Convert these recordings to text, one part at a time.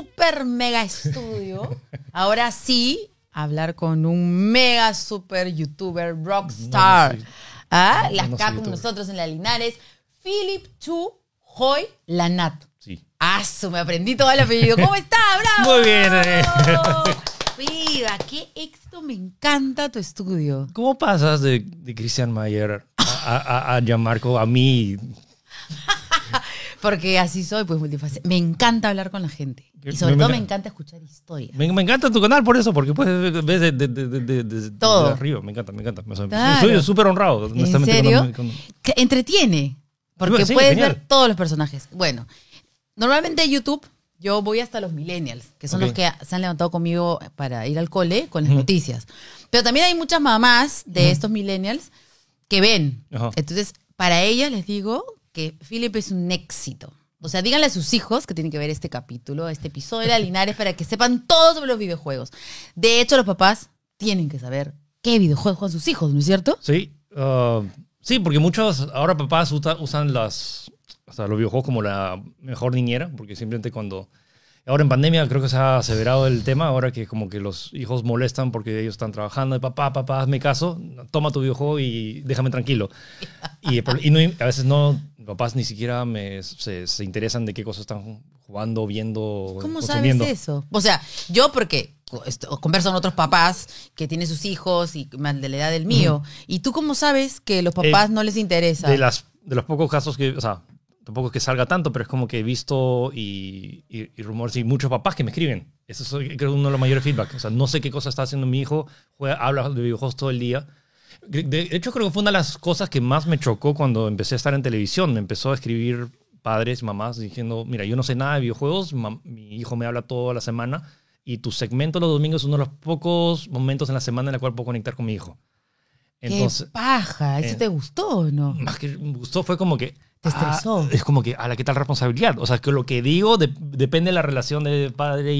super mega estudio. Ahora sí, hablar con un mega super youtuber, rockstar. No, no soy- ¿Ah? no, Las con youtuber. nosotros en la Linares. Philip Chu Hoy Lanat. Sí. Su, me aprendí todo el apellido. ¿Cómo está? ¡Bravo! Muy bien, eh. Viva, qué éxito, me encanta tu estudio. ¿Cómo pasas de, de Christian Mayer a, a, a Gianmarco a mí? Porque así soy, pues multifacética. Me encanta hablar con la gente. Y sobre me todo me encanta. encanta escuchar historias. Me, me encanta tu canal por eso, porque puedes ver de, de, de, de, Todo. arriba. Me encanta, me encanta. Claro. Soy súper honrado. ¿En serio? entretiene. Porque Sí, puedes genial. ver todos los personajes. Bueno, normalmente YouTube yo voy hasta los millennials, que son los que se han levantado conmigo para ir al cole con las Ujú. noticias. Pero también hay muchas mamás de estos millennials que ven. Entonces, para ellas les digo que Philip es un éxito. O sea, díganle a sus hijos que tienen que ver este capítulo, este episodio de Linares para que sepan todo sobre los videojuegos. De hecho, los papás tienen que saber qué videojuegos juegan sus hijos, ¿no es cierto? Sí, ah, sí, porque muchos ahora papás usa- usan las, o sea, los videojuegos como la mejor niñera, porque simplemente cuando... Ahora en pandemia creo que se ha aseverado el tema, ahora que como que los hijos molestan porque ellos están trabajando, papá, papá, hazme caso, toma tu videojuego y déjame tranquilo. Y, y no- a veces no, papás ni siquiera me, se, se interesan de qué cosas están jugando, viendo, ¿Cómo consumiendo. sabes eso? O sea, yo porque converso con otros papás que tienen sus hijos y más de la edad del mío. ¿Y tú cómo sabes que los papás no les interesa? Eh, de, las, de los pocos casos que, o sea, tampoco es que salga tanto, pero es como que he visto y, y- y rumores y muchos papás que me escriben. Eso es creo, uno de los mayores feedback. O sea, no sé qué cosa está haciendo mi hijo, juega, habla de videojuegos todo el día. De hecho, creo que fue una de las cosas que más me chocó cuando empecé a estar en televisión. Me empezó a escribir padres, mamás, diciendo, mira, yo no sé nada de videojuegos, mi hijo me habla toda la semana y tu segmento los domingos es uno de los pocos momentos en la semana en el cual puedo conectar con mi hijo. Entonces, ¡Qué paja! ¿Eso eh, te gustó o no? más que me gustó fue como que Te ah, estresó. es como que a la qué tal responsabilidad o sea que lo que digo de- depende de la relación de padre e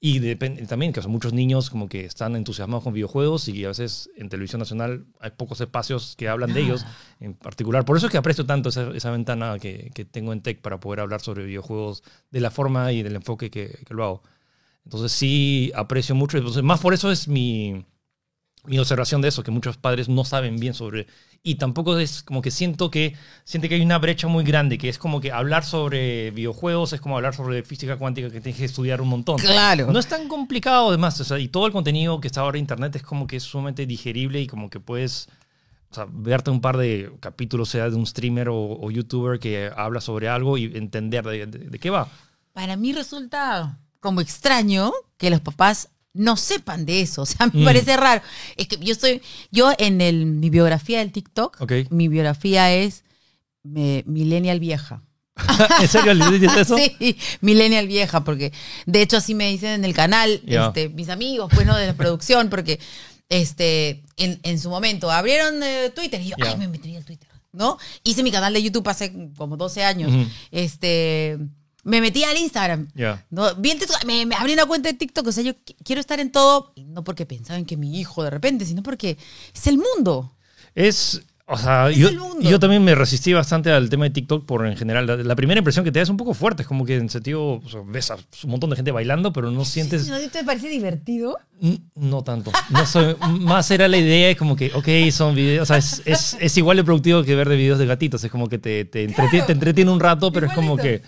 y depende también que sea, muchos niños como que están entusiasmados con videojuegos y a veces en televisión nacional hay pocos espacios que hablan de ellos en particular. Por eso es que aprecio tanto esa, esa ventana que, que tengo en Tech para poder hablar sobre videojuegos de la forma y del enfoque que, que lo hago. Entonces sí aprecio mucho. Entonces, más por eso es mi mi observación de eso, que muchos padres no saben bien sobre... Y tampoco es como que siento que, siente que hay una brecha muy grande, que es como que hablar sobre videojuegos es como hablar sobre física cuántica que tienes que estudiar un montón. Claro. No es tan complicado además, o sea, y todo el contenido que está ahora en internet es como que es sumamente digerible y como que puedes o sea, verte un par de capítulos, sea de un streamer o, o youtuber que habla sobre algo y entender de, de- de qué va. Para mí resulta como extraño que los papás no sepan de eso. O sea, me Mm. parece raro. Es que yo estoy, yo en el, mi biografía del TikTok, Ok. mi biografía es me- millennial vieja. ¿En serio le dices eso? Sí, millennial vieja, porque de hecho así me dicen en el canal, este, mis amigos, pues, ¿no? De la producción, porque este, en, en su momento abrieron eh, Twitter y yo, ay, me metí al Twitter, ¿no? Hice mi canal de YouTube hace como 12 años. Este, me metí al Instagram. Ya. No, me, me abrí una cuenta de TikTok, o sea, yo qu- quiero estar en todo, no porque pensaba en que mi hijo de repente, sino porque es el mundo. Es, o sea, yo, yo también me resistí bastante al tema de TikTok por en general. La, la primera impresión que te da es un poco fuerte, es como que en sentido, o sea, ves a un montón de gente bailando, pero no sientes, ¿No te parece divertido? No tanto. No soy, más era la idea, es como que, ok, son videos, o sea, es, es, es igual de productivo que ver de videos de gatitos, es como que te, te, entretiene, te entretiene un rato, pero es como que...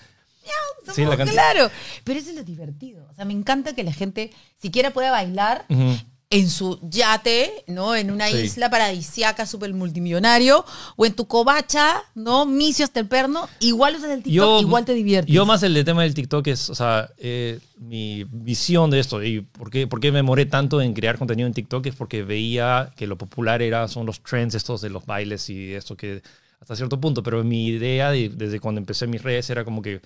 Somos- Sí, la cantidad. claro, pero eso es lo divertido. O sea, me encanta que la gente siquiera pueda bailar Ujú. en su yate, ¿no? En una Sí. isla paradisiaca súper multimillonario, o en tu covacha, ¿no? Micio hasta el perno, igual usas el TikTok, igual te diviertes. Yo más el de tema del TikTok es, o sea, eh, mi visión de esto y por qué, por qué me demoré tanto en crear contenido en TikTok es porque veía que lo popular era, son los trends estos de los bailes y esto que hasta cierto punto, pero mi idea de- desde cuando empecé mis redes era como que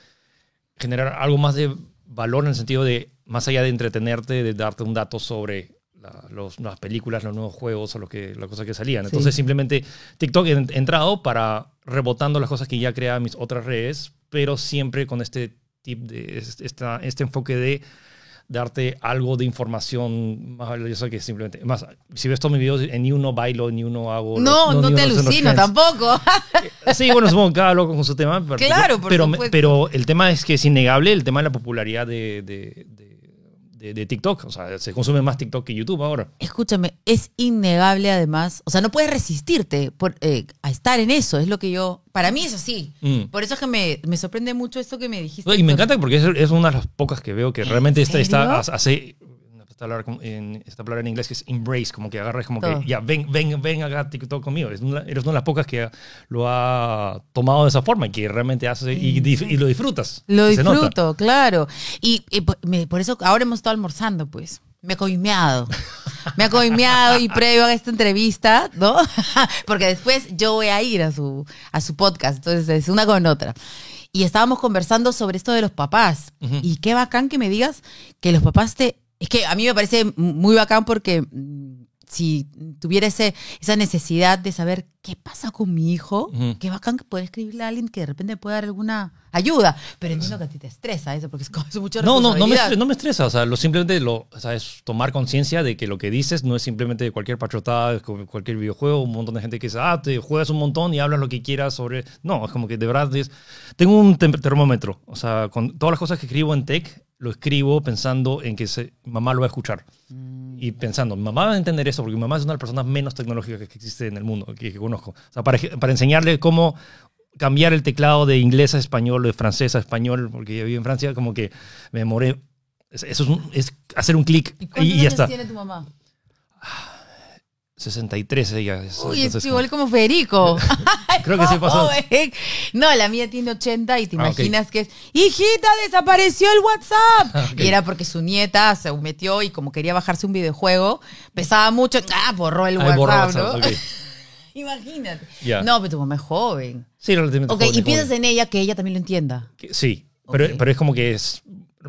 generar algo más de valor en el sentido de, más allá de entretenerte, de darte un dato sobre la- los- las películas, los nuevos juegos o lo que, las cosas que salían. Entonces simplemente TikTok he entrado para rebotando las cosas que ya creaban mis otras redes, pero siempre con este tip de esta, este enfoque de darte algo de información más valiosa que simplemente. Más, si ves todos mis videos, en ni uno bailo, ni uno hago. No, no, te alucino tampoco. Sí, bueno, supongo que cada loco con su tema. pero- Claro, por pero, pero el tema es que es innegable el tema de la popularidad de, de, de- de- de TikTok. O sea, se consume más TikTok que YouTube ahora. Escúchame, es innegable además. O sea, no puedes resistirte por, eh, a estar en eso. Es lo que yo. Para mí es así. Mm. Por eso es que me, me sorprende mucho esto que me dijiste. No, y me encanta porque es, es una de las pocas que veo que realmente está, está hace esta palabra, en, esta palabra en inglés que es embrace, como que agarras como Todo. que ya ven, ven, ven acá a TikTok conmigo. Es una- eres una de las pocas que lo ha tomado de esa forma y que realmente hace y, y lo disfrutas. Lo disfruto, claro. Y, y por eso ahora hemos estado almorzando, pues. Me he coimeado. Me ha coimeado y previo a esta entrevista, ¿no? Porque después yo voy a ir a su, a su podcast. Entonces es una con otra. Y estábamos conversando sobre esto de los papás. Ujú. Y qué bacán que me digas que los papás te. Es que a mí me parece muy bacán porque si tuviera ese, esa necesidad de saber qué pasa con mi hijo, Ujú. qué bacán que poder escribirle a alguien que de repente pueda dar alguna ayuda. Pero entiendo que a ti te estresa eso porque es como es mucha No, no, no me, responsabilidad. estre- no me estresa. O sea, lo, simplemente lo, o sea, es tomar conciencia de que lo que dices no es simplemente cualquier pachotada, cu- cualquier videojuego, un montón de gente que dice, ah, te juegas un montón y hablas lo que quieras sobre... No, es como que de verdad es... Tengo un termómetro. O sea, con todas las cosas que escribo en tech, lo escribo pensando en que se- mamá lo va a escuchar. Y pensando, mi mamá va a entender eso porque mi mamá es una de las personas menos tecnológicas que existe en el mundo, que, que conozco. O sea, para, para enseñarle cómo cambiar el teclado de inglés a español, de francés a español, porque yo vivo en Francia, como que me demoré. Es- Eso es, un- es hacer un clic ¿Y y, cuántos ya años está. tiene tu mamá? 63 ella. es- Uy, es entonces, igual como Federico. Creo que sí pasó. No, la mía tiene 80 y te Ah, imaginas que es, hijita, desapareció el WhatsApp. Ah. Y era porque su nieta se metió y como quería bajarse un videojuego, pesaba mucho, ah, borró el Ay, WhatsApp, borró ¿no? Imagínate. No, pero tu mamá es joven. Sí, relativamente Ok, joven, y piensas en ella que ella también lo entienda. Que- Sí, pero, pero es como que es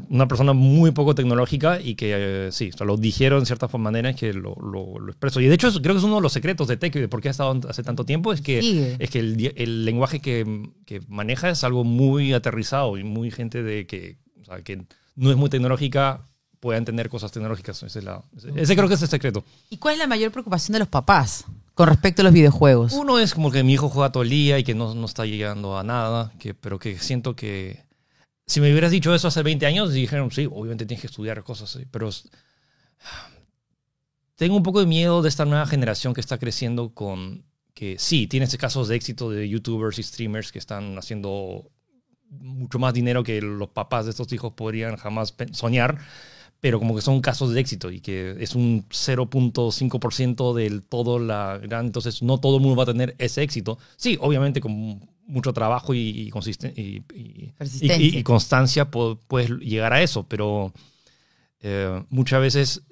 una persona muy poco tecnológica y que eh, sí, o sea, lo dijeron ciertas maneras que lo, lo, lo expreso. Y de hecho, creo que es uno de los secretos de Tech y de por qué ha estado hace tanto tiempo, es que, Sigue. es que el lenguaje que, que maneja es algo muy aterrizado y muy gente de que, o sea, que no es muy tecnológica pueda entender cosas tecnológicas. Ese, es la- ese- ese creo que es el secreto. ¿Y cuál es la mayor preocupación de los papás con respecto a los videojuegos? Uno es como que mi hijo juega todo el día y que no, no está llegando a nada, que, pero que siento que si me hubieras dicho eso hace 20 años, dijeron, sí, obviamente tienes que estudiar cosas, pero tengo un poco de miedo de esta nueva generación que está creciendo con que sí, tienes casos de éxito de youtubers y streamers que están haciendo mucho más dinero que los papás de estos hijos podrían jamás soñar, pero como que son casos de éxito y que es un 0.5% del todo la gran, entonces no todo el mundo va a tener ese éxito. Sí, obviamente con mucho trabajo y, y, y- constancia pu- puedes llegar a eso, pero eh, muchas veces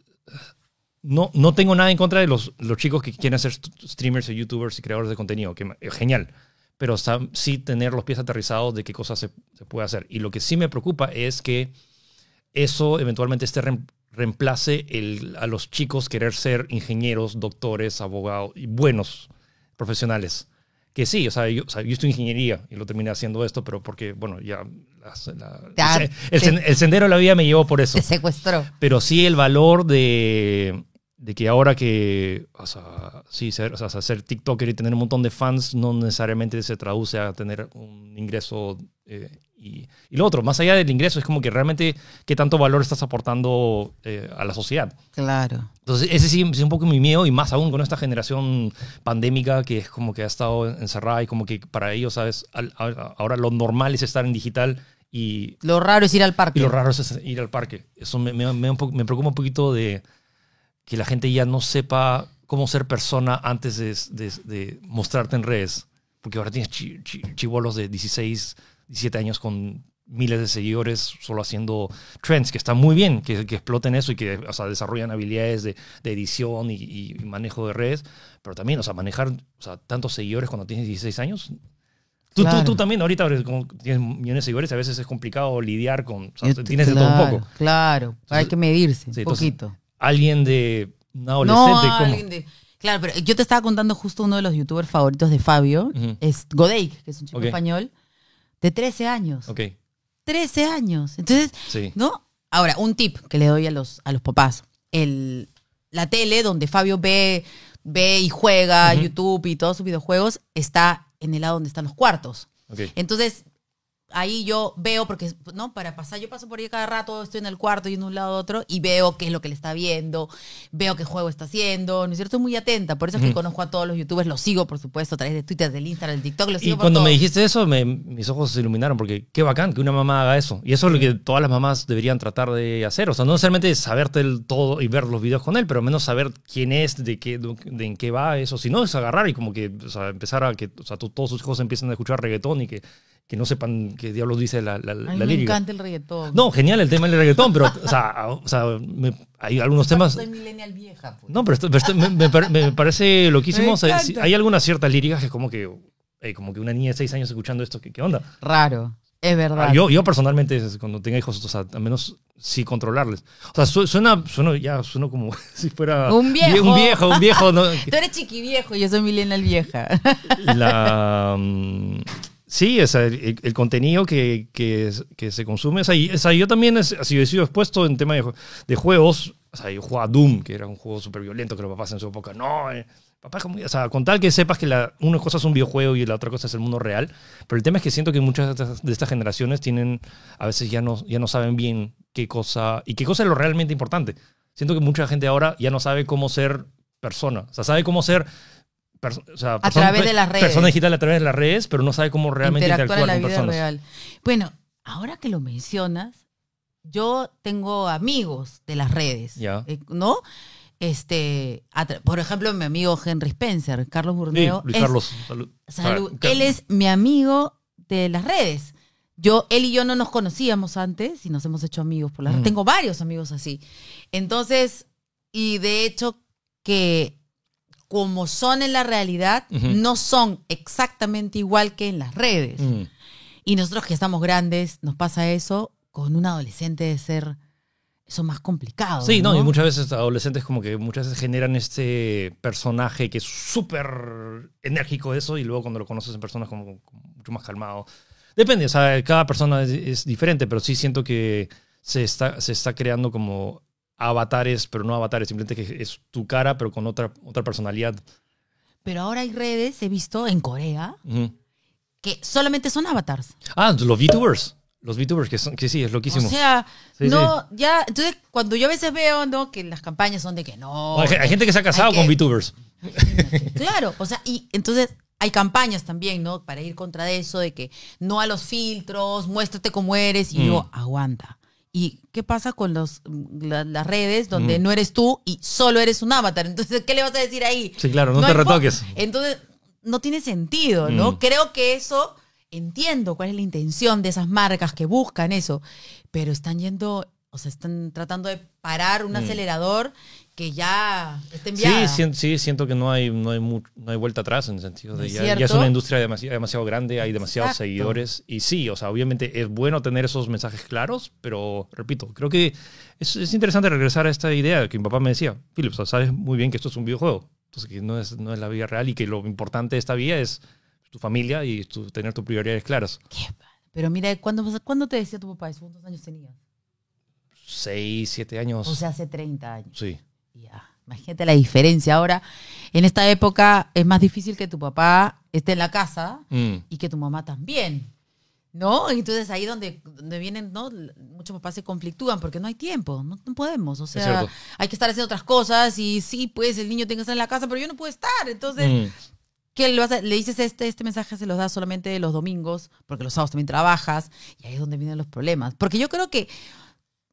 no, no tengo nada en contra de los, los chicos que quieren ser st- streamers o youtubers y creadores de contenido, que es genial, pero sí tener los pies aterrizados de qué cosas se, se puede hacer. Y lo que sí me preocupa es que eso eventualmente esté reem- reemplace el, a los chicos querer ser ingenieros, doctores, abogados y buenos profesionales. Que sí, o sea, yo, o sea, yo estudié ingeniería y lo terminé haciendo esto, pero porque, bueno, ya la- el sendero de la vida me llevó por eso Te secuestró. pero sí el valor de, de que ahora que, o sea, sí, ser, o sea, ser TikToker y tener un montón de fans no necesariamente se traduce a tener un ingreso. eh, y, y lo otro, más allá del ingreso, es como que realmente qué tanto valor estás aportando eh, a la sociedad. Claro. Entonces, ese sí es un poco mi miedo y más aún con esta generación pandémica que es como que ha estado encerrada y como que para ellos, ¿sabes? Al- a- ahora lo normal es estar en digital y Lo raro es ir al parque. y lo raro es ir al parque. Eso me, me- me me preocupa un poquito de que la gente ya no sepa cómo ser persona antes de, de- de mostrarte en redes. Porque ahora tienes chi- chi- chibolos de 16, 17 años con miles de seguidores solo haciendo trends, que está muy bien que, que exploten eso y que o sea, desarrollan habilidades de, de edición y, y manejo de redes. Pero también, o sea, manejar o sea, tantos seguidores cuando tienes 16 años. Tú, Claro. tú, tú también, ahorita como tienes millones de seguidores, a veces es complicado lidiar con. o sea, Eh, tienes de todo un claro, poco. Claro, hay que medirse un Sí, entonces, poquito. Alguien de un No, adolescente, ¿cómo? alguien de- Claro, pero yo te estaba contando justo uno de los youtubers favoritos de Fabio, Ujú. es Godake, que es un chico Ok. español, de 13 años. Ok, 13 años. Entonces, sí. ¿no? Ahora, un tip que le doy a los, a los papás. El, la tele donde Fabio ve, ve y juega. YouTube y todos sus videojuegos está en el lado donde están los cuartos. Ok. Entonces, ahí yo veo, porque, ¿no? Para pasar, yo paso por ahí cada rato, estoy en el cuarto y de un lado a otro, y veo qué es lo que le está viendo, veo qué juego está haciendo, ¿no es cierto? Estoy muy atenta, por eso es que conozco a todos los youtubers, los sigo, por supuesto, a través de Twitter, del Instagram, del TikTok, los Y sigo por cuando me dijiste eso, me- mis ojos se iluminaron porque qué bacán que una mamá haga eso. Y eso es lo que todas las mamás deberían tratar de hacer. O sea, no necesariamente saberte el todo y ver los videos con él, pero al menos saber quién es, de, qué, de en qué va eso. Si no, es agarrar y como que o sea, empezar a que o sea, to- todos sus hijos empiecen a escuchar reggaetón y que, que no sepan qué diablos dice la, la, A mí la me lírica. encanta el reggaetón. No, genial el tema del reggaetón, pero o sea, o sea, me- hay algunos temas... Soy millennial vieja. pues. No, pero, esto- pero esto me, me me parece loquísimo. Me O sea, encanta. sí, hay algunas ciertas líricas que es como que, eh, como que una niña de seis años escuchando esto, ¿qué, qué onda? Raro, es verdad. Ah, yo, yo personalmente, cuando tenga hijos, o sea, al menos sí controlarles. O sea, su- suena, suena ya suena como si fuera Un viejo. un viejo, un viejo. ¿no? Tú eres chiqui viejo, yo soy millennial vieja. La, mm, sí, el, contenido que, que, se consume. O sea, yo también he, sido expuesto en tema de, ju- de juegos. O sea, yo jugaba Doom, que era un juego súper violento que los papás en su época. No, eh, papá, como- o sea, con tal que sepas que la, una cosa es un videojuego y la otra cosa es el mundo real. Pero el tema es que siento que muchas de estas, de estas generaciones tienen, a veces ya no, ya no saben bien qué cosa y qué cosa es lo realmente importante. Siento que mucha gente ahora ya no sabe cómo ser persona. O sea, sabe cómo ser o sea, A través de las redes. Persona digital a través de las redes, pero no sabe cómo realmente interactuar interactuar, en la con vida personas. real. Bueno, ahora que lo mencionas, yo tengo amigos de las redes, Ya. eh, ¿no? Este, por ejemplo, mi amigo Henry Spencer, Carlos Sí, Burneo. Luis es- Carlos, salud. Él es mi amigo de las redes. Yo, él y yo no nos conocíamos antes y nos hemos hecho amigos por las Mm. redes. Tengo varios amigos así. Entonces, y de hecho que como son en la realidad, no son exactamente igual que en las redes. Mm. Y nosotros que estamos grandes, nos pasa eso, con un adolescente de ser eso más complicado. Sí, no, ¿no? y muchas veces adolescentes como que muchas veces generan este personaje que es súper enérgico eso y luego cuando lo conoces en persona es como, como mucho más calmado. Depende, o sea, cada persona es, es diferente, pero sí siento que se está, se está creando como avatares, pero no avatares, simplemente que es tu cara, pero con otra, otra personalidad. Pero ahora hay redes, he visto en Corea, Ujú. que solamente son avatars. Ah, los VTubers. Los VTubers, que, son, que sí, es loquísimo. O sea, Sí, no, ya, entonces cuando yo a veces veo, ¿no? Que las campañas son de que no. hay, hay gente que se ha casado con que- VTubers. Claro, o sea, y entonces hay campañas también, ¿no? Para ir contra eso, de que no a los filtros, muéstrate cómo eres, y Mm. yo, aguanta. ¿Y qué pasa con los, la- las redes donde Mm. no eres tú y solo eres un avatar? Entonces, ¿qué le vas a decir ahí? Sí, claro, no, te retoques. Entonces, no tiene sentido, ¿no? Mm. Creo que eso, entiendo cuál es la intención de esas marcas que buscan eso, pero están yendo, o sea, están tratando de parar un Mm. acelerador que ya está Sí, enviada. sien- sí, siento que no hay, no, hay mu- no hay vuelta atrás en el sentido de ¿Es ya, ya es una industria demasiado, demasiado grande, hay demasiados Exacto. seguidores. Y sí, o sea, obviamente es bueno tener esos mensajes claros, pero repito, creo que es, es interesante regresar a esta idea que mi papá me decía, Philip, o sea, sabes muy bien que esto es un videojuego, entonces que no es, no es la vida real y que lo importante de esta vida es tu familia y tu- tener tus prioridades claras. Pero mira, ¿cuándo, ¿cuándo te decía tu papá eso? ¿Cuántos años tenías? Seis, siete años. O sea, hace 30 años. sí. Imagínate la diferencia. Ahora, en esta época es más difícil que tu papá esté en la casa Mm. y que tu mamá también. ¿No? Entonces ahí donde, donde vienen, ¿no? Muchos papás se conflictúan porque no hay tiempo, no, no podemos. O sea, hay que estar haciendo otras cosas y sí, pues el niño tiene que estar en la casa, pero yo no puedo estar. Entonces, Mm. ¿qué le, vas a- le dices este, este mensaje se los das solamente los domingos, porque los sábados también trabajas, y ahí es donde vienen los problemas. Porque yo creo que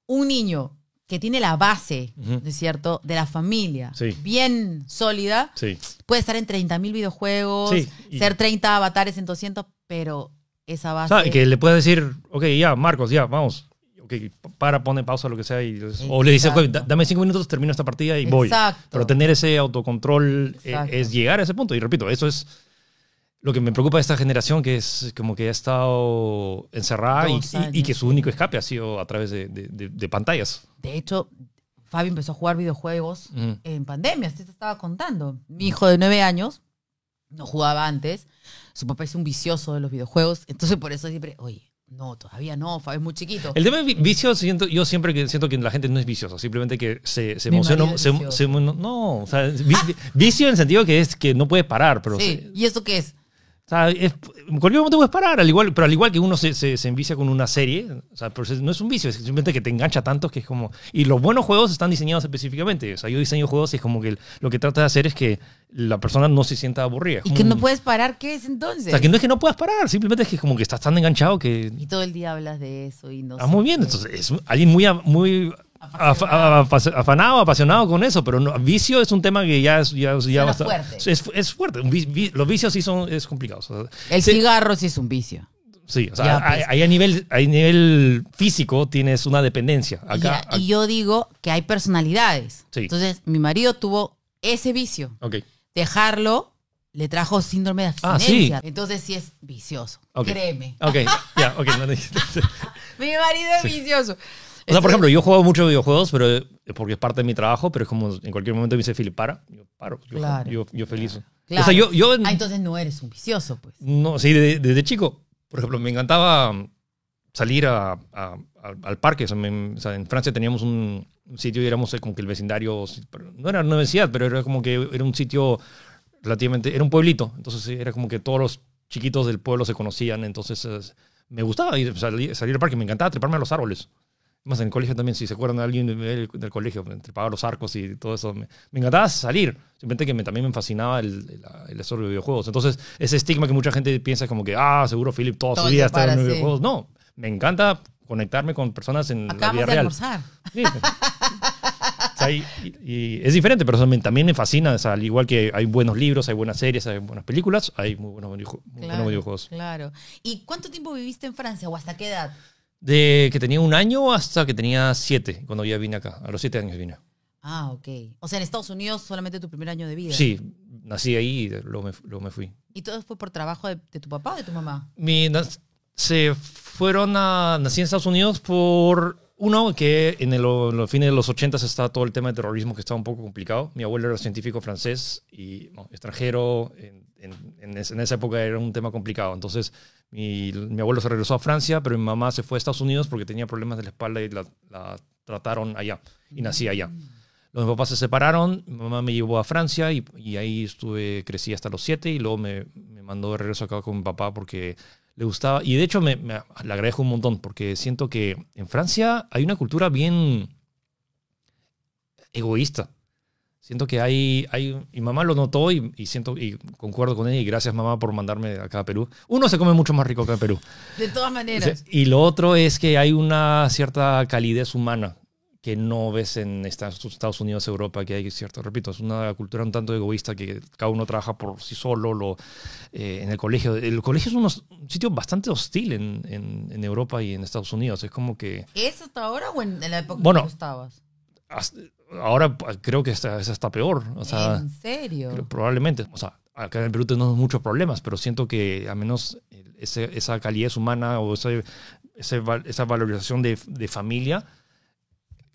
un niño que tiene la base. ¿no es cierto?, de la familia Sí. bien sólida, Sí. puede estar en 30.000 videojuegos, Sí, ser 30 avatares en 200, pero esa O base... sea, que le puedes decir, ok, ya, Marcos, ya, vamos. Ok, para, pone pausa, lo que sea. Y, o le dices, Exacto. "Ok, da- dame cinco minutos, termino esta partida y voy. Exacto. Pero tener ese autocontrol eh, es llegar a ese punto. Y repito, eso es lo que me preocupa de esta generación, que es como que ha estado encerrada y, y- y que su único escape ha sido a través de, de- de- de pantallas. De hecho, Fabio empezó a jugar videojuegos en pandemia, usted te estaba contando. Mi hijo de nueve años no jugaba antes, su papá es un vicioso de los videojuegos, entonces por eso siempre, oye, No, todavía no, Fabio es muy chiquito. El tema de vi- vicio, siento, yo siempre que siento que la gente no es viciosa, simplemente que se, se emociona. se- se- no, o sea, vi- vi- vicio en el sentido que es que no puede parar, pero sí. ¿Y eso qué es? O sea, es- en cualquier momento puedes parar, al igual, pero al igual que uno se, se, se envicia con una serie, o sea, no es un vicio, es simplemente que te engancha tanto que es como... Y los buenos juegos están diseñados específicamente, o sea, yo diseño juegos y es como que lo que trata de hacer es que la persona no se sienta aburrida. ¿Y que no puedes parar? ¿Qué es entonces? O sea, que no es que no puedas parar, simplemente es que como que estás tan enganchado que... Y todo el día hablas de eso y no Ah, muy bien, entonces es alguien muy, muy Afanado, apasionado con eso, pero no, vicio es un tema que ya es, ya, fuerte. Es, es fuerte. Un vi- vi- los vicios sí son es complicados. o sea, El sí, cigarro sí es un vicio. sí, o sea, Ya, hay- pues. hay a nivel, a nivel físico tienes una dependencia. Y Acá, ya, y yo digo que hay personalidades. Sí. Entonces, mi marido tuvo ese vicio. Dejarlo le trajo síndrome de Ah, abstinencia. Entonces sí es vicioso. Créeme. ok, ya, ok. no. Mi marido es vicioso. O sea, por ejemplo, yo juego mucho videojuegos, pero eh, porque es parte de mi trabajo, pero es como en cualquier momento me dice Philip, para, yo paro, yo, Claro. yo, yo feliz. Claro. O sea, yo, yo Ah, entonces no eres un vicioso, pues. No, sí, de- desde chico. Por ejemplo, me encantaba salir a- a- al, al parque. O sea, me- o sea, en Francia teníamos un, un sitio y éramos eh, como que el vecindario. No era una universidad, pero era como que era un sitio relativamente. Era un pueblito. Entonces era como que todos los chiquitos del pueblo se conocían. Entonces me gustaba ir, salir, salir al parque. Me encantaba treparme a los árboles. Más en el colegio también, si se acuerdan de alguien del, del colegio, me trepaba los arcos y todo eso. Me, me encantaba salir. Simplemente que me, también me fascinaba el, el, el de videojuegos. Entonces, ese estigma que mucha gente piensa como que, ah, seguro Philip toda Todo su vida está en sí. videojuegos. No, me encanta conectarme con personas en la vida de real. almorzar. Sí. O sea, y, es diferente, pero también, me fascina. O sea, al igual que hay buenos libros, hay buenas series, hay buenas películas, hay muy buenos, muy buenos videojuegos. Claro. ¿Y cuánto tiempo viviste en Francia o hasta qué edad? De que tenía un año hasta que tenía siete, cuando ya vine acá. A los siete años vine. Ah, ok. O sea, en Estados Unidos solamente tu primer año de vida. Sí, nací ahí y luego me, luego me fui. ¿Y todo fue por trabajo de, de tu papá o de tu mamá? Mi, se fueron a. Nací en Estados Unidos por. Uno, que en, el- en los fines de los 80 estaba todo el tema de terrorismo que estaba un poco complicado. Mi abuelo era científico francés y no, extranjero. En, en- en en esa época era un tema complicado. Entonces, mi, mi abuelo se regresó a Francia, pero mi mamá se fue a Estados Unidos porque tenía problemas de la espalda y la, la trataron allá. Y nací allá. Los papás se separaron, mi mamá me llevó a Francia y, y ahí estuve, crecí hasta los siete y luego me, me mandó de regreso acá con mi papá porque le gustaba. Y de hecho me, me- le agradezco un montón porque siento que en Francia hay una cultura bien egoísta. Siento que hay, hay mi mamá lo notó y, y siento y concuerdo con ella y gracias mamá por mandarme acá a Perú. Uno se come mucho más rico acá en Perú. De todas maneras. Y lo otro es que hay una cierta calidez humana que no ves en Estados Estados Unidos, Europa, que hay cierto, repito, es una cultura un tanto egoísta que cada uno trabaja por sí solo, lo, eh, en el colegio. El colegio es unos- un sitio bastante hostil en, en- en Europa y en Estados Unidos. Es como que ¿Es hasta ahora o en, en la época Bueno. que tú estabas? hasta- ahora creo que está- es hasta peor. O sea, ¿En serio? creo- probablemente. O sea, acá en el Perú tenemos muchos problemas, pero siento que al menos ese- esa calidez humana o ese- ese esa valorización de, de familia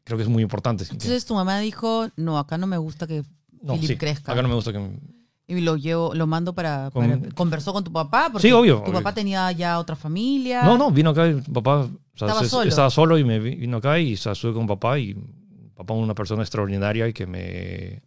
creo que es muy importante. Entonces tu mamá dijo, no, acá no me gusta que no, Philip sí, crezca. acá no me gusta que... Y lo llevo, lo mando para, Con- para- ¿Conversó con tu papá? Porque Sí, obvio, Tu obvio. papá tenía ya otra familia. No, no, vino acá papá... o sea, Estaba se- solo. Estaba solo y me vi- vino acá y o sea, estuve con papá y papá una persona extraordinaria y que me...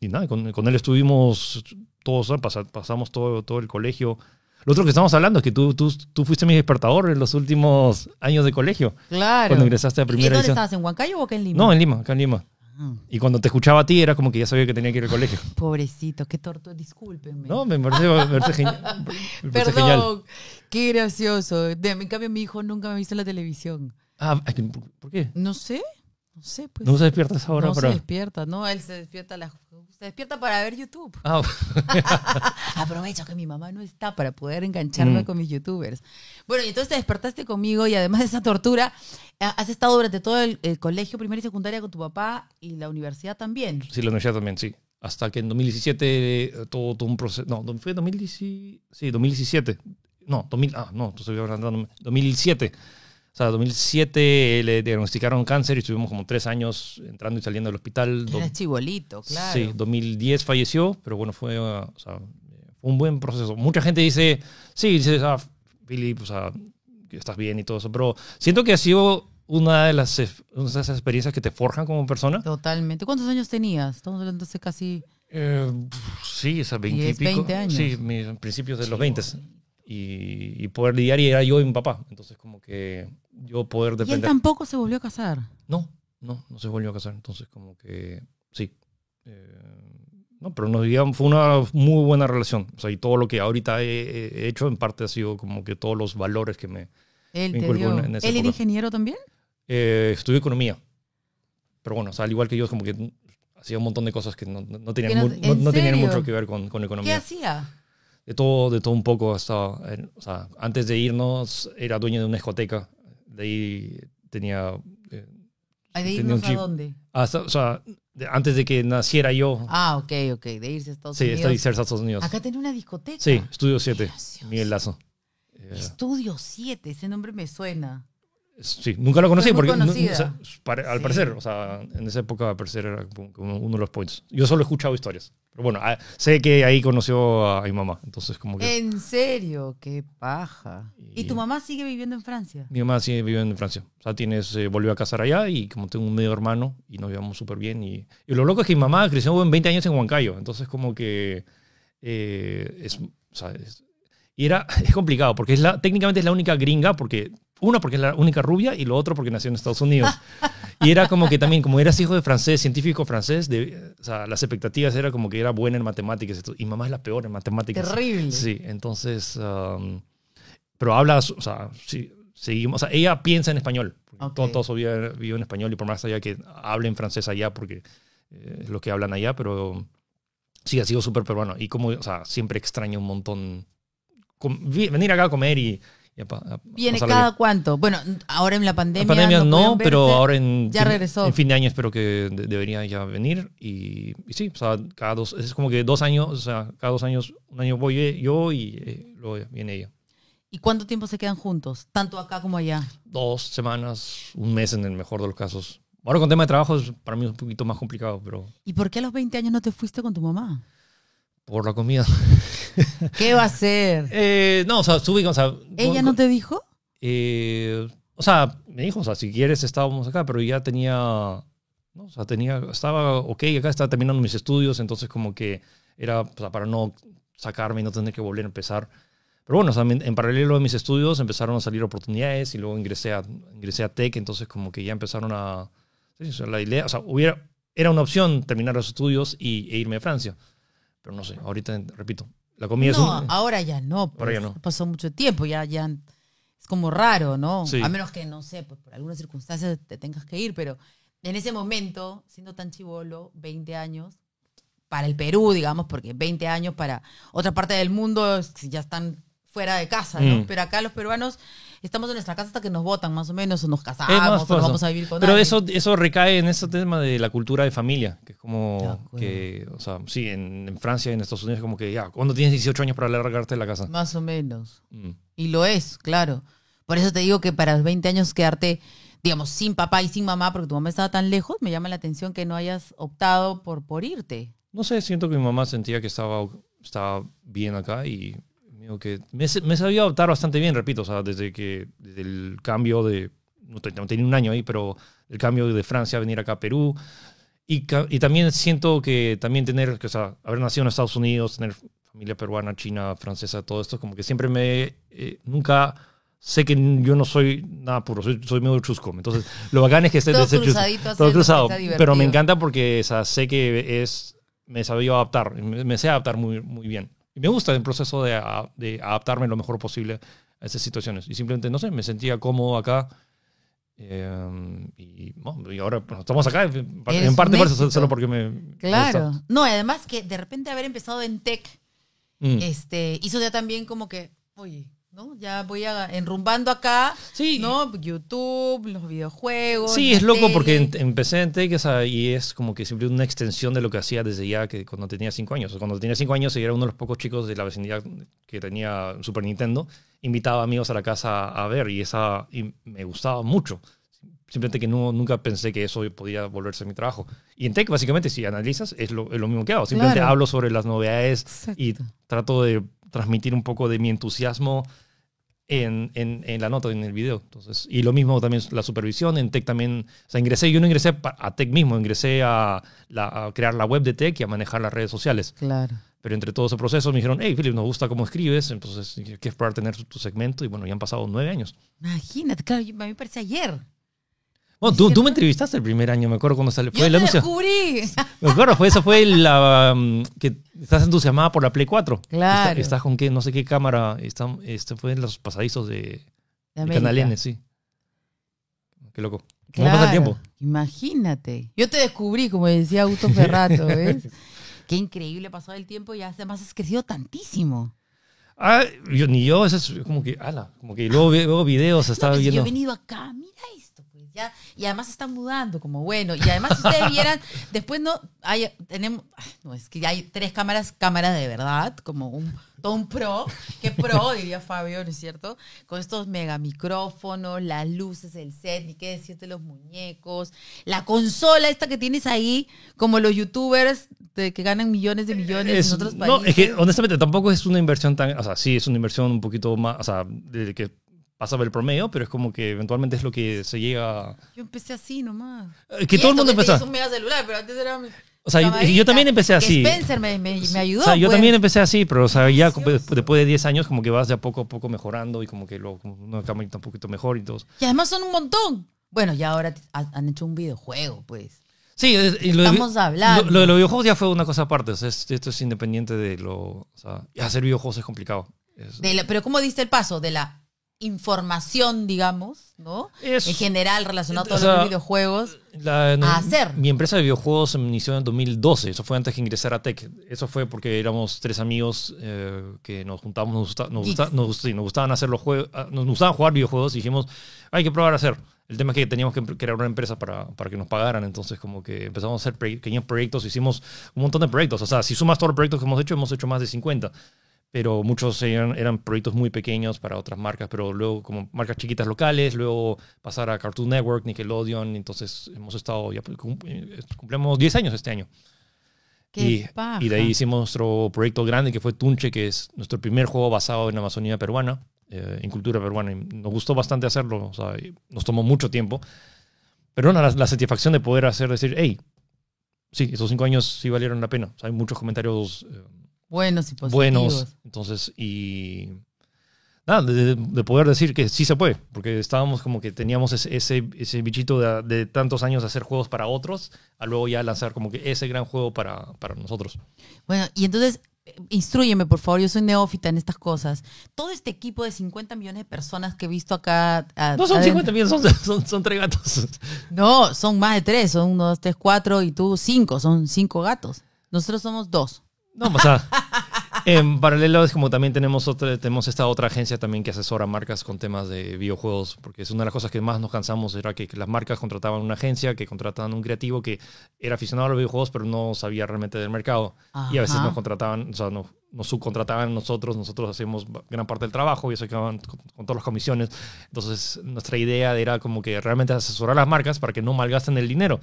Y nada, con, con él estuvimos todos, pasamos todo, todo el colegio. Lo otro que estamos hablando es que tú, tú, tú fuiste mi despertador en los últimos años de colegio. Claro. Cuando ingresaste a ¿Y primera dónde edición. estabas? ¿En Huancayo o acá en Lima? No, en Lima, acá en Lima. Ah, Y cuando te escuchaba a ti era como que ya sabía que tenía que ir al colegio. pobrecito, qué torto, discúlpenme. No, me parece, me parece geni- me parece Perdón, genial. qué gracioso. De, en cambio, mi hijo nunca me ha visto en la televisión. Ah, ¿por qué? No sé, no sé, pues. ¿No se despiertas ahora no para...? se despierta, no, él se despierta, a las- se despierta para ver YouTube. Ah, Aprovecho que mi mamá no está para poder engancharme Mm. con mis youtubers. Bueno, y entonces te despertaste conmigo y además de esa tortura, has estado durante todo el, el colegio primaria y secundaria con tu papá y la universidad también. sí, la universidad también, sí. Hasta que en 2017 eh, todo, todo un proceso... No, ¿fue 2017? Sí, 2017. No, 2000, ah, no, estoy hablando... 2007. O sea, 2007 le diagnosticaron cáncer y estuvimos como tres años entrando y saliendo del hospital. Eres chibolito, claro. Sí, 2010 falleció, pero bueno, fue, o sea, fue un buen proceso. Mucha gente dice, sí, dice, ah, Philip, o sea, estás bien y todo eso. Pero siento que ha sido una de las, eh, una de esas experiencias que te forjan como persona. Totalmente. ¿Cuántos años tenías? Estamos hablando de casi... Eh, sí, esa 20 y pico. 20 años. Sí, mis principios de los 20. Y, y poder lidiar y era yo y mi papá. Entonces, como que yo poder Y él depender. tampoco se volvió a casar. No, no, no se volvió a casar. Entonces, como que sí. Eh, no, pero nos vivíamos- fue una muy buena relación. O sea, y todo lo que ahorita he, he hecho, en parte ha sido como que todos los valores que me. Él Me te dio... en- en esa ¿Él era ingeniero también? Eh, estudié economía. Pero bueno, o sea, al igual que yo, como que hacía un montón de cosas que no, no- tenían, no- mu- no- ¿en no tenían mucho que ver con, con ¿Qué economía. hacía? De todo, de todo un poco. Hasta, eh, o sea, antes de irnos, era dueño de una discoteca. De ahí tenía. eh, ¿De irnos a dónde? hasta- o sea, de- antes de que naciera yo, Ah, ok, ok. De irse a Estados Sí, Unidos. cerca de Estados Unidos. Acá tenía una discoteca. Sí, Estudio 7, Gracioso. Miguel Lazo. Estudio 7, ese nombre me suena. Sí, nunca lo conocí porque no- o sea, pare- al Sí. parecer, o sea, en esa época al parecer era como uno de los points. Yo solo he escuchado historias. Pero bueno, ah, sé que ahí conoció a mi mamá, entonces como que En serio, qué paja. ¿Y, Y- tu mamá sigue viviendo en Francia? mi mamá sí vive en Francia. O sea, tiene, se volvió a casar allá y como tengo un medio hermano y nos llevamos súper bien. Y, y lo loco es que mi mamá creció en 20 años en Huancayo, entonces como que eh, es, o sea, es- y era, es complicado porque es la, técnicamente es la única gringa porque una porque es la única rubia y lo otro porque nació en Estados Unidos. Y era como que también, como eras hijo de francés, científico francés, de, o sea, las expectativas era como que era buena en matemáticas. Y mamá es la peor en matemáticas. Terrible. Sí, entonces, um, pero habla, o sea, sí, seguimos, o sea, ella piensa en español. Ok. Todo, todo su vida vivió en español y por más allá que hable en francés allá, porque eh, es lo que hablan allá, pero sí, ha sido súper peruano. Y como, o sea, siempre extraña un montón vi- venir acá a comer y... y a pa- a ¿Viene cada bien. cuánto? Bueno, ahora en la La pandemia. pandemia no, podían pero ahora en, Ya fin- regresó. en fin de año espero que de- debería ya venir. Y, y sí, o sea, cada dos, es como que dos años, o sea, cada dos años, un año voy yo y eh, luego viene ella. ¿Y cuánto tiempo se quedan juntos? Tanto acá como allá. Dos semanas, un mes en el mejor de los casos. Ahora con tema de trabajo es para mí un poquito más complicado, pero ¿Y por qué a los 20 años no te fuiste con tu mamá? Por la comida. ¿Qué va a hacer? Eh, no, o sea, estuve, o sea... ¿Ella no te dijo? Eh, o sea, me dijo, o sea, si quieres estábamos acá, pero ya tenía, ¿no? o sea, tenía, estaba ok, acá estaba terminando mis estudios, entonces como que era o sea, para no sacarme y no tener que volver a empezar. Pero bueno, o sea, en, en paralelo a mis estudios empezaron a salir oportunidades y luego ingresé a, ingresé a Tech, entonces como que ya empezaron a... sí, o sea, la idea, o sea, hubiera, era una opción terminar los estudios y, e irme a Francia. Pero no sé, ahorita, repito, la comida es No, un... ahora ya no. pues, Ahora ya no. Pasó mucho tiempo, ya, ya es como raro, ¿no? Sí. A menos que, no sé, pues por algunas circunstancias te tengas que ir, pero en ese momento, siendo tan chivolo, 20 años, para el Perú, digamos, porque 20 años para otra parte del mundo es ya están fuera de casa, ¿no? Mm. Pero acá los peruanos estamos en nuestra casa hasta que nos votan, más o menos, o nos casamos, más o nos vamos a vivir con Pero alguien. eso, eso recae en ese tema de la cultura de familia, que es como que, o sea, sí, en, en Francia y en Estados Unidos es como que ya, cuando tienes 18 años para largarte de la casa. Más o menos. Mm. Y lo es, claro. Por eso te digo que para los 20 años quedarte, digamos, sin papá y sin mamá, porque tu mamá estaba tan lejos, me llama la atención que no hayas optado por, por irte. No sé, siento que mi mamá sentía que estaba, estaba bien acá y que me, me sabía adaptar bastante bien, repito, o sea, desde que desde el cambio de, no, te- no tenía un año ahí, pero el cambio de Francia a venir acá a Perú. Y, y también siento que también tener, que, o sea, haber nacido en Estados Unidos, tener familia peruana, china, francesa, todo esto, como que siempre me, eh, nunca sé que yo no soy nada puro, soy, soy medio chusco. Entonces, lo bacán es que esté Todo chusco- cruzadito todo cruzado. Pero me encanta porque o sea, sé que es, me sabía adaptar, me, me sé adaptar muy, muy bien. Y me gusta el proceso de, adaptarme lo mejor posible a esas situaciones. Y simplemente, no sé, me sentía cómodo acá. eh, y, bueno, y ahora bueno, estamos acá, en parte, Eres parte éxito. solo porque me... me Claro. gusta. No, además que de repente haber empezado en tech, Mm. este, hizo ya también como que, oye, ¿no? Ya voy a, enrumbando acá, Sí, ¿no? YouTube, los videojuegos. Sí, es loco porque tele. em- empecé en Tech y es como que siempre una extensión de lo que hacía desde ya que cuando tenía cinco años. O sea, cuando tenía cinco años y era uno de los pocos chicos de la vecindad que tenía Super Nintendo, invitaba amigos a la casa a ver y, esa, y me gustaba mucho. Simplemente que no, nunca pensé que eso podía volverse mi trabajo. Y en Tech, básicamente, si analizas, es lo, es lo mismo que hago. Simplemente Claro. hablo sobre las novedades Exacto. y trato de transmitir un poco de mi entusiasmo en, en, en la nota, en el video. Entonces, y lo mismo también la supervisión. En Tech también, o sea, ingresé, yo no ingresé a Tech mismo, ingresé a, la- a crear la web de Tech y a manejar las redes sociales. Claro. Pero entre todo ese proceso me dijeron, hey, Philip, nos gusta cómo escribes, entonces quieres probar tener tu, tu segmento. Y bueno, ya han pasado nueve años. Imagínate, claro, a mí me parece ayer. Bueno, tú, tú me entrevistaste el primer año, me acuerdo cuando salió. Yo Fue el te anuncio. descubrí. Me acuerdo, fue, eso fue la um, que estás entusiasmada por la Play 4. Claro. Está- estás con qué, no sé qué cámara. Está, este fue en los pasadizos de, De América. Canal N, sí. Qué loco. ¿Cómo pasa el tiempo? Imagínate. Yo te descubrí, como decía Augusto Ferrato, ¿ves? Qué increíble pasó el tiempo y además has crecido tantísimo. Ah, yo, ni yo, eso es como que, ala, como que luego veo videos, No, estaba pues, viendo. Yo he venido acá, mira pues ya. Y además están mudando, como bueno. Y además, si ustedes vieran, después no, hay, tenemos, no, es que ya hay tres cámaras, cámaras de verdad, como un, todo un pro, que pro, diría Fabio, ¿no es cierto? Con estos mega micrófonos, las luces, el set, ni qué decirte los muñecos, la consola esta que tienes ahí, como los youtubers de, que ganan millones de millones Es- en otros países. no, es que honestamente tampoco es una inversión tan, o sea, sí es una inversión un poquito más, o sea, de que pasa el promedio, pero es como que eventualmente es lo que se llega. Yo empecé así nomás. Eh, Que Y todo el mundo empezó. un mega celular, pero antes era O sea, yo- camarita, yo también empecé así. Spencer me, me, me ayudó. O sea, yo pues. también empecé así, pero o sea, ya después de 10 años como que vas de a poco a poco mejorando y como que luego una camarita un poquito mejor y todo. Y además son un montón. Bueno, y ahora han hecho un videojuego, pues. Sí, y lo de- Estamos hablando. Lo, lo de los videojuegos ya fue una cosa aparte. o sea, es- esto es independiente de lo. O sea, hacer videojuegos es complicado. Es- De la- pero ¿cómo diste el paso? De la información, digamos, ¿no? Es- en general relacionado a todos los videojuegos. la- a hacer. Mi empresa de videojuegos se inició en 2012. Eso fue antes que ingresara a Tech. Eso fue porque éramos tres amigos eh, que nos juntamos, nos, gusta- nos, gusta- nos, sí, nos gustaban hacer los juegos, ah, nos gustaban jugar videojuegos y dijimos, hay que probar a hacer. El tema es que teníamos que crear una empresa para, para que nos pagaran, entonces como que empezamos a hacer pe- pequeños proyectos, hicimos un montón de proyectos, o sea, si sumas todos los proyectos que hemos hecho, hemos hecho más de 50, pero muchos eran, eran proyectos muy pequeños para otras marcas, pero luego como marcas chiquitas locales, luego pasar a Cartoon Network, Nickelodeon, entonces hemos estado, ya pues, eh, cumplimos 10 años este año. Y, y de ahí hicimos nuestro proyecto grande que fue Tunche, que es nuestro primer juego basado en la Amazonía peruana, eh, en cultura peruana. Y nos gustó bastante hacerlo, o sea, nos tomó mucho tiempo. Pero no, la, la satisfacción de poder hacer, decir, hey, sí, esos cinco años sí valieron la pena. O sea, hay muchos comentarios eh, Buenos y positivos. buenos. Entonces, y nada, de, de poder decir que sí se puede, porque estábamos como que teníamos ese, ese, ese bichito de, de tantos años de hacer juegos para otros, a luego ya lanzar como que ese gran juego para, para nosotros. Bueno, y entonces, instrúyeme, por favor, yo soy neófita en estas cosas. Todo este equipo de 50 millones de personas que he visto acá... a- No son adentro- 50 millones, son, son, son tres gatos. No, son más de tres, son uno, dos, tres, cuatro y tú cinco, son cinco gatos. Nosotros somos dos. No, o sea, en paralelo es como también tenemos, otra, tenemos esta otra agencia también que asesora marcas con temas de videojuegos, porque es una de las cosas que más nos cansamos, era que, las marcas contrataban una agencia, que contrataban un creativo que era aficionado a los videojuegos, pero no sabía realmente del mercado. Y a veces nos contrataban, o sea, nos, nos subcontrataban nosotros, nosotros hacíamos gran parte del trabajo y se quedaban con, con todas las comisiones. Entonces, nuestra idea era como que realmente asesorar a las marcas para que no malgasten el dinero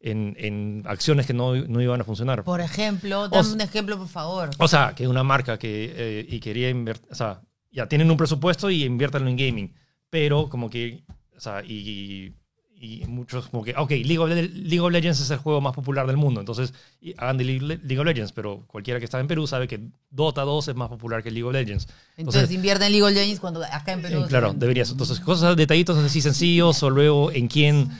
en, en acciones que no, no iban a funcionar. Por ejemplo, dame O- un ejemplo, por favor. O sea, que una marca que eh, y quería invertir, o sea, ya tienen un presupuesto y inviértanlo en gaming, pero como que, o sea, y, y muchos como que, ok, League of, Le- League of Legends es el juego más popular del mundo, entonces y hagan de League, League of Legends, pero cualquiera que está en Perú sabe que Dota 2 es más popular que League of Legends. Entonces, invierte en League of Legends cuando acá en Perú... Eh, claro, deberías. Entonces, cosas, detallitos así sencillos, o luego en quién.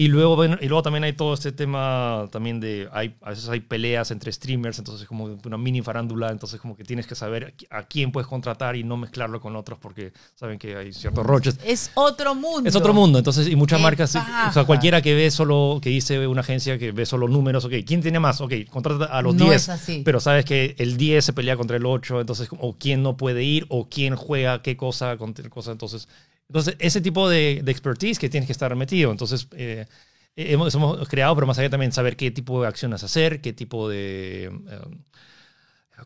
Y luego, bueno, y luego también hay todo este tema también de, hay, a veces hay peleas entre streamers, entonces como una mini farándula, entonces como que tienes que saber a quién puedes contratar y no mezclarlo con otros porque saben que hay ciertos roches. Es otro mundo. Es otro mundo, entonces, y muchas ¡Qué marcas, o sea, cualquiera que ve solo, que dice una agencia que ve solo números, ok, ¿quién tiene más? Ok, contrata a los No 10, es así. pero sabes que el 10 se pelea contra el 8, entonces, o quién no puede ir, o quién juega qué cosa contra qué cosa, entonces, entonces ese tipo de, de expertise que tienes que estar metido, entonces, eh, hemos, hemos creado, pero más allá también saber qué tipo de acciones hacer, qué tipo de... eh,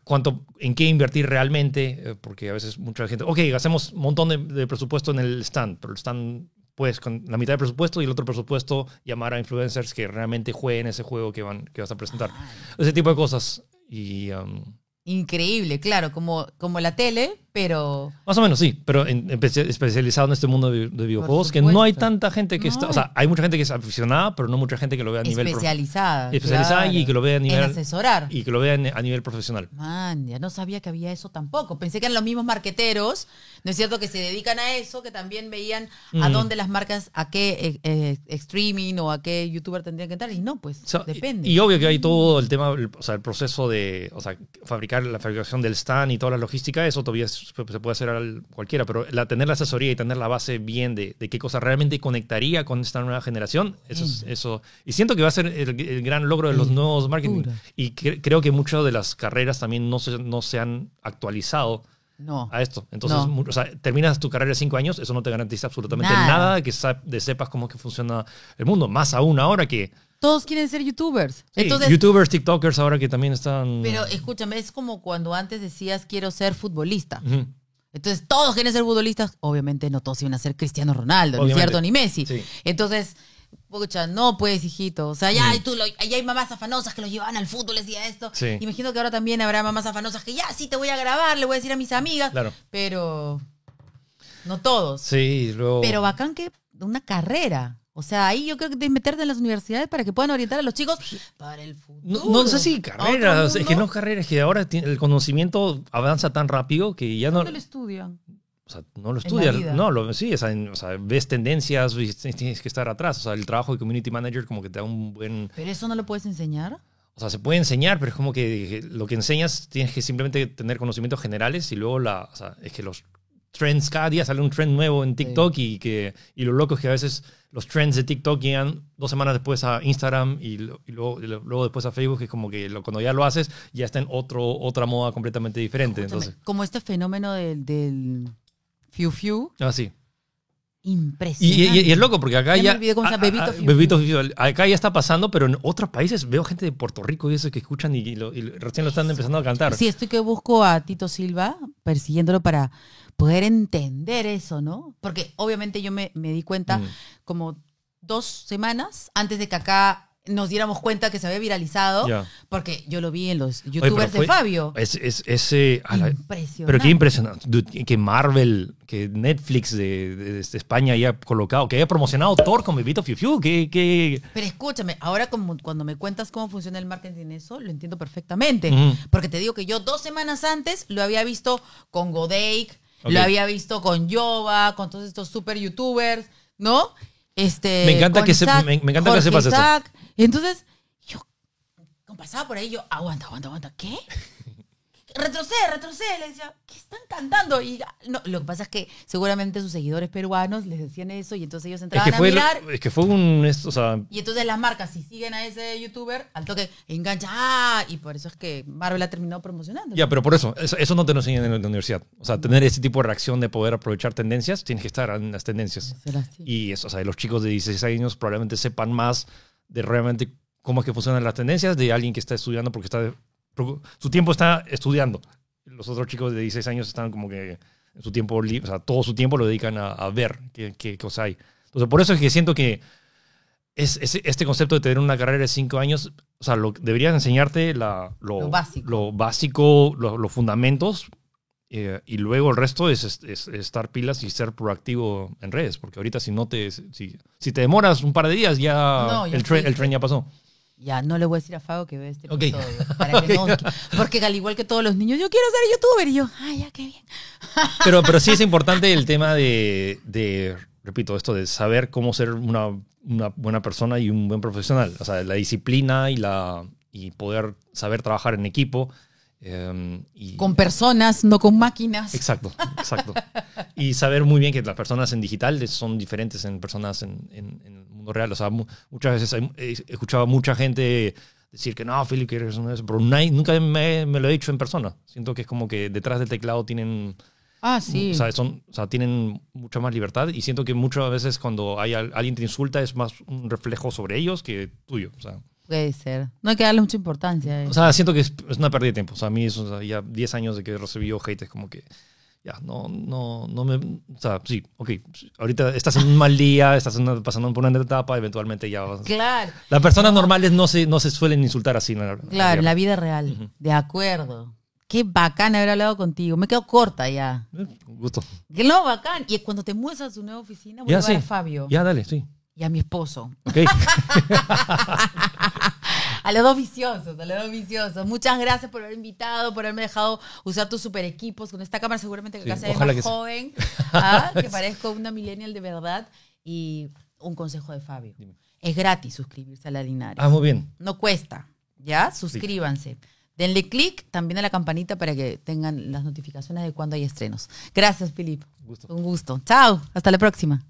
cuánto, en qué invertir realmente, eh, porque a veces mucha gente, ok, hacemos un montón de, de presupuesto en el stand, pero el stand, pues con la mitad del presupuesto y el otro presupuesto llamar a influencers que realmente jueguen ese juego que, van, que vas a presentar. Ese tipo de cosas. Y um, Increíble, claro, como, como la tele, pero Más o menos, sí, pero en- espe- especializado en este mundo de, de videojuegos, que no hay tanta gente que No está, o sea, hay mucha gente que es aficionada, pero no mucha gente que lo vea a nivel prof- especializada. especializada y que lo vea a nivel En asesorar. y que lo vea en- a nivel profesional. Man, ya no sabía que había eso tampoco. Pensé que eran los mismos marqueteros, ¿no es cierto? Que se dedican a eso, que también veían a Mm. dónde las marcas, a qué eh, eh, streaming o a qué youtuber tendrían que entrar. Y no, pues O sea, depende. Y, y obvio que hay todo el tema, el- o sea, el proceso de, o sea, fabricar la fabricación del stand y toda la logística, eso todavía es- se puede hacer al- cualquiera, pero la, tener la asesoría y tener la base bien de, de qué cosa realmente conectaría con esta nueva generación, eso, es- Bien. eso y siento que va a ser el, el gran logro de los nuevos marketing. Y cre- creo que muchas de las carreras también no se, no se han actualizado no. a esto. Entonces, No. mu- o sea, terminas tu carrera de cinco años, eso no te garantiza absolutamente Nada. nada, que de sepas cómo que funciona el mundo. Más aún ahora que Todos quieren ser youtubers. Sí, Entonces, YouTubers, TikTokers ahora que también están. pero escúchame, es como cuando antes decías quiero ser futbolista. Entonces todos quieren ser futbolistas. Obviamente no todos iban a ser Cristiano Ronaldo, ¿no es cierto? Ni Messi. Sí. Entonces, pucha, no puedes, hijito. O sea, ya hay, tú lo- ya hay mamás afanosas que lo llevan al fútbol, decía esto. Sí. Imagino que ahora también habrá mamás afanosas que ya sí te voy a grabar, le voy a decir a mis amigas. Claro. Pero no todos. Sí, luego. Pero bacán que una carrera. O sea, ahí yo creo que tienes que meterte en las universidades para que puedan orientar a los chicos para el futuro. no, no sé si ¿A otro carreras, es que no carreras, es que ahora el conocimiento avanza tan rápido que ya no, ¿Dónde lo estudian? o sea, no lo vida? No, lo, sí, o sea, en- o sea, ves tendencias, tienes que estar atrás. O sea, el trabajo de community manager como que te da un buen. ¿Pero eso no lo puedes enseñar? O sea, se puede enseñar, pero es como que lo que enseñas tienes que simplemente tener conocimientos generales y luego la. O sea, es que los trends, cada día sale un trend nuevo en TikTok y que y lo loco es que a veces los trends de TikTok llegan dos semanas después a Instagram y, luego, y luego después a Facebook, que es como que lo- cuando ya lo haces ya está en otro, otra moda completamente diferente. Escúchame, Entonces, como este fenómeno del, del Fiu Fiu, ah, sí. Impresionante. y- y es loco porque acá Ya ya. me ah, Bebito ah, Fiu Bebito Fiu Fiu. Acá ya está pasando, pero en otros países veo gente de Puerto Rico y eso que escuchan y, y lo- y recién lo están empezando a cantar. Sí, estoy que busco a Tito Silva persiguiéndolo para poder entender eso, ¿no? Porque obviamente yo me, me di cuenta Mm. como dos semanas antes de que acá nos diéramos cuenta que se había viralizado, porque yo lo vi en los youtubers fue- de Fabio. Es, es, ese, Impresionante. pero qué impresionante. Dude, que Marvel, que Netflix de, de- de España haya colocado, que haya promocionado Thor con Bebito Fiu Fiu. Que, que... Pero escúchame, ahora como, cuando me cuentas cómo funciona el marketing en eso, lo entiendo perfectamente. Porque te digo que yo dos semanas antes lo había visto con Godake, Lo había visto con Yoba, con todos estos super youtubers, ¿no? Este, Me encanta que se- me- me encanta que sepas eso. Isaac. Entonces, yo como pasaba por ahí, yo, aguanta, aguanta, aguanta, ¿qué? Retrocede, retrocede, le decía, ¿qué están cantando? Y no, lo que pasa es que seguramente sus seguidores peruanos les decían eso y entonces ellos Es entraban que, fue, a mirar es que fue un. es- o sea, y entonces las marcas, si siguen a ese youtuber, al toque engancha. ¡Ah! Y por eso es que Marvel ha terminado promocionando. ya, pero por eso, eso, eso no te lo enseñan en la universidad. O sea, tener ese tipo de reacción de poder aprovechar tendencias, tienes que estar en las tendencias. Será. Y eso, o sea, los chicos de 16 años probablemente sepan más de realmente cómo es que funcionan las tendencias de alguien que está estudiando porque está su tiempo está estudiando. Los otros chicos de 16 años están como que su tiempo o sea, todo su tiempo lo dedican a, a ver qué, qué cosa hay. Entonces, por eso es que siento que es, es- este concepto de tener una carrera de 5 años, o sea, lo, deberían enseñarte la, lo, Lo básico. lo básico, lo- los fundamentos, eh, y luego el resto es, es- es estar pilas y ser proactivo en redes, porque ahorita si no te, si, si te demoras un par de días, ya, No, el, el tren ya pasó. Ya, no le voy a decir a Fago que ve este Ok. episodio. Para que no- porque al igual que todos los niños, yo quiero ser youtuber. Y yo, ay, ya, qué bien. Pero, pero sí es importante el tema de, de, repito, esto de saber cómo ser una, una buena persona y un buen profesional. O sea, la disciplina y, la, y poder saber trabajar en equipo. y, Con personas, no con máquinas. Exacto, exacto. Y saber muy bien que las personas en digital son diferentes en personas en, en- mundo real. O sea, mu- muchas veces he escuchado a mucha gente decir que no, Philip, que un eso, pero nunca me, me lo he dicho en persona. Siento que es como que detrás del teclado tienen, Ah, sí. o sea, son, o sea, tienen mucha más libertad y siento que muchas veces cuando hay al- alguien te insulta es más un reflejo sobre ellos que tuyo. O sea, Puede ser. No hay que darle mucha importancia. a eso. o sea, siento que es, es una pérdida de tiempo. O sea, a mí o sea, ya 10 años de que recibí hate es como que ya, no, no, no me... O sea, sí, ok. Ahorita estás en un mal día, estás una- pasando por una etapa, eventualmente ya vas... claro. Las personas normales no se, no se suelen insultar así. la- Claro, en la vida real. De acuerdo. Qué bacán haber hablado contigo. Me quedo corta ya. Eh, Un gusto. Que no, bacán. Y cuando te mueves a tu nueva oficina, voy a Ya, llevar sí. a Fabio Ya, dale, sí. y a mi esposo. Ok. A los dos viciosos, a los dos viciosos. Muchas gracias por haber invitado, por haberme dejado usar tus super equipos. Con esta cámara seguramente que Sí, acá se ve ojalá más que joven, ¿ah? que parezco una millennial de verdad. Y un consejo de Fabio. Dime. Es gratis suscribirse a la Linares. Ah, muy bien. No cuesta, ¿ya? Suscríbanse. Denle clic también a la campanita para que tengan las notificaciones de cuando hay estrenos. Gracias, Filip. Gusto. Un gusto. Chao. Hasta la próxima.